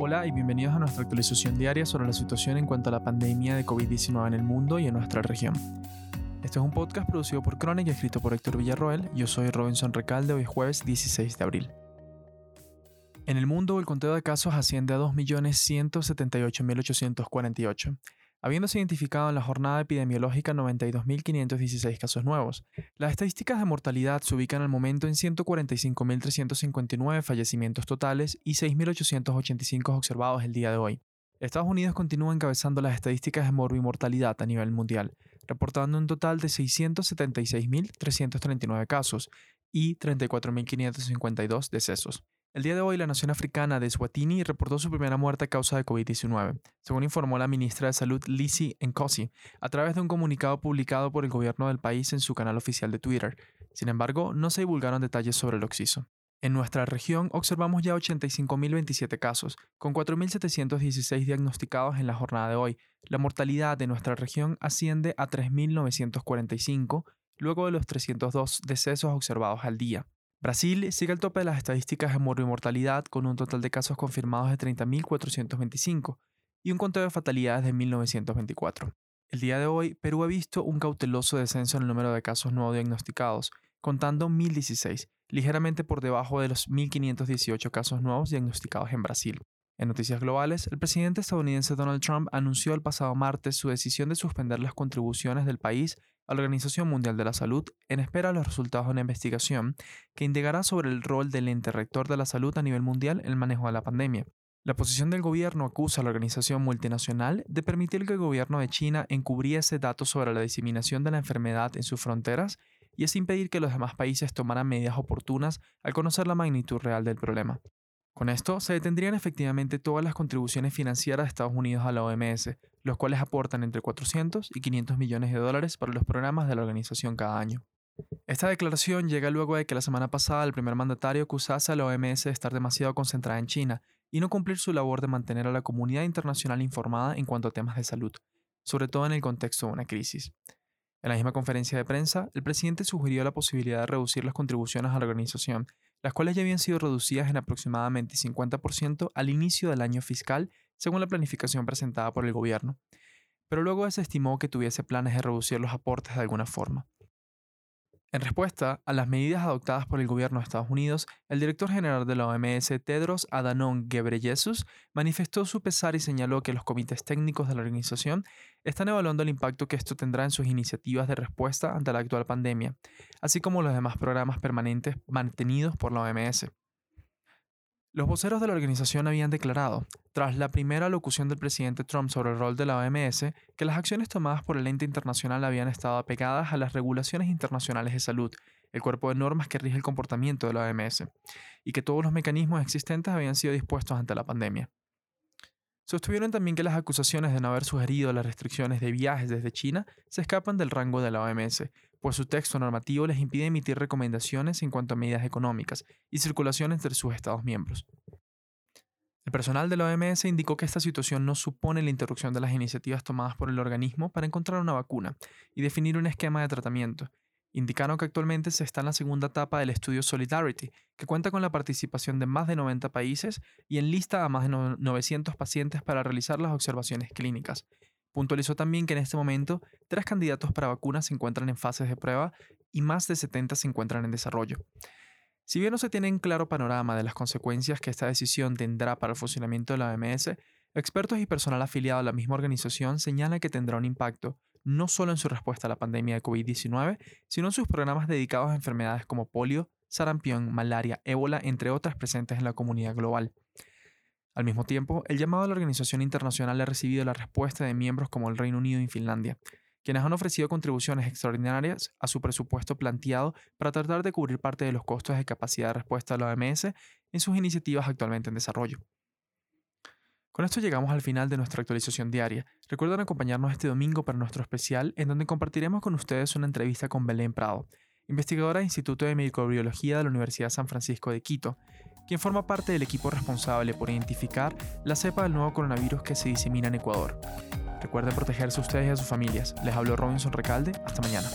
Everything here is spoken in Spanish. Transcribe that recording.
Hola y bienvenidos a nuestra actualización diaria sobre la situación en cuanto a la pandemia de COVID-19 en el mundo y en nuestra región. Este es un podcast producido por Chronic y escrito por Héctor Villarroel. Yo soy Robinson Recalde, hoy es jueves 16 de abril. En el mundo, el conteo de casos asciende a 2.178.848 habiéndose identificado en la jornada epidemiológica 92.516 casos nuevos. Las estadísticas de mortalidad se ubican al momento en 145.359 fallecimientos totales y 6.885 observados el día de hoy. Estados Unidos continúa encabezando las estadísticas de morbimortalidad a nivel mundial, reportando un total de 676.339 casos y 34.552 decesos. El día de hoy, la nación africana de Swatini reportó su primera muerte a causa de COVID-19, según informó la ministra de Salud Lisi Nkosi, a través de un comunicado publicado por el gobierno del país en su canal oficial de Twitter. Sin embargo, no se divulgaron detalles sobre el occiso. En nuestra región observamos ya 85.027 casos, con 4.716 diagnosticados en la jornada de hoy. La mortalidad de nuestra región asciende a 3.945, luego de los 302 decesos observados al día. Brasil sigue al tope de las estadísticas de mortalidad con un total de casos confirmados de 30.425 y un conteo de fatalidades de 1.924. El día de hoy, Perú ha visto un cauteloso descenso en el número de casos no diagnosticados, contando 1.016, ligeramente por debajo de los 1.518 casos nuevos diagnosticados en Brasil. En noticias globales, el presidente estadounidense Donald Trump anunció el pasado martes su decisión de suspender las contribuciones del país a la Organización Mundial de la Salud en espera de los resultados de una investigación que indagará sobre el rol del ente rector de la salud a nivel mundial en el manejo de la pandemia. La posición del gobierno acusa a la organización multinacional de permitir que el gobierno de China encubriese datos sobre la diseminación de la enfermedad en sus fronteras y es impedir que los demás países tomaran medidas oportunas al conocer la magnitud real del problema. Con esto se detendrían efectivamente todas las contribuciones financieras de Estados Unidos a la OMS, los cuales aportan entre 400 y 500 millones de dólares para los programas de la organización cada año. Esta declaración llega luego de que la semana pasada el primer mandatario acusase a la OMS de estar demasiado concentrada en China y no cumplir su labor de mantener a la comunidad internacional informada en cuanto a temas de salud, sobre todo en el contexto de una crisis. En la misma conferencia de prensa, el presidente sugirió la posibilidad de reducir las contribuciones a la organización las cuales ya habían sido reducidas en aproximadamente 50% al inicio del año fiscal, según la planificación presentada por el gobierno, pero luego se estimó que tuviese planes de reducir los aportes de alguna forma. En respuesta a las medidas adoptadas por el gobierno de Estados Unidos, el director general de la OMS, Tedros Adhanom Ghebreyesus, manifestó su pesar y señaló que los comités técnicos de la organización están evaluando el impacto que esto tendrá en sus iniciativas de respuesta ante la actual pandemia, así como los demás programas permanentes mantenidos por la OMS. Los voceros de la organización habían declarado, tras la primera locución del presidente Trump sobre el rol de la OMS, que las acciones tomadas por el ente internacional habían estado apegadas a las regulaciones internacionales de salud, el cuerpo de normas que rige el comportamiento de la OMS, y que todos los mecanismos existentes habían sido dispuestos ante la pandemia. Sostuvieron también que las acusaciones de no haber sugerido las restricciones de viajes desde China se escapan del rango de la OMS, pues su texto normativo les impide emitir recomendaciones en cuanto a medidas económicas y circulación entre sus Estados miembros. El personal de la OMS indicó que esta situación no supone la interrupción de las iniciativas tomadas por el organismo para encontrar una vacuna y definir un esquema de tratamiento, indicaron que actualmente se está en la segunda etapa del estudio Solidarity, que cuenta con la participación de más de 90 países y enlista a más de 900 pacientes para realizar las observaciones clínicas. Puntualizó también que en este momento tres candidatos para vacunas se encuentran en fases de prueba y más de 70 se encuentran en desarrollo. Si bien no se tiene un claro panorama de las consecuencias que esta decisión tendrá para el funcionamiento de la OMS, expertos y personal afiliado a la misma organización señalan que tendrá un impacto no solo en su respuesta a la pandemia de COVID-19, sino en sus programas dedicados a enfermedades como polio, sarampión, malaria, ébola, entre otras presentes en la comunidad global. Al mismo tiempo, el llamado a la organización internacional ha recibido la respuesta de miembros como el Reino Unido y Finlandia, quienes han ofrecido contribuciones extraordinarias a su presupuesto planteado para tratar de cubrir parte de los costos de capacidad de respuesta de la OMS en sus iniciativas actualmente en desarrollo. Con esto llegamos al final de nuestra actualización diaria. Recuerden acompañarnos este domingo para nuestro especial en donde compartiremos con ustedes una entrevista con Belén Prado, investigadora del Instituto de Microbiología de la Universidad San Francisco de Quito, quien forma parte del equipo responsable por identificar la cepa del nuevo coronavirus que se disemina en Ecuador. Recuerden protegerse ustedes y a sus familias. Les habló Robinson Recalde. Hasta mañana.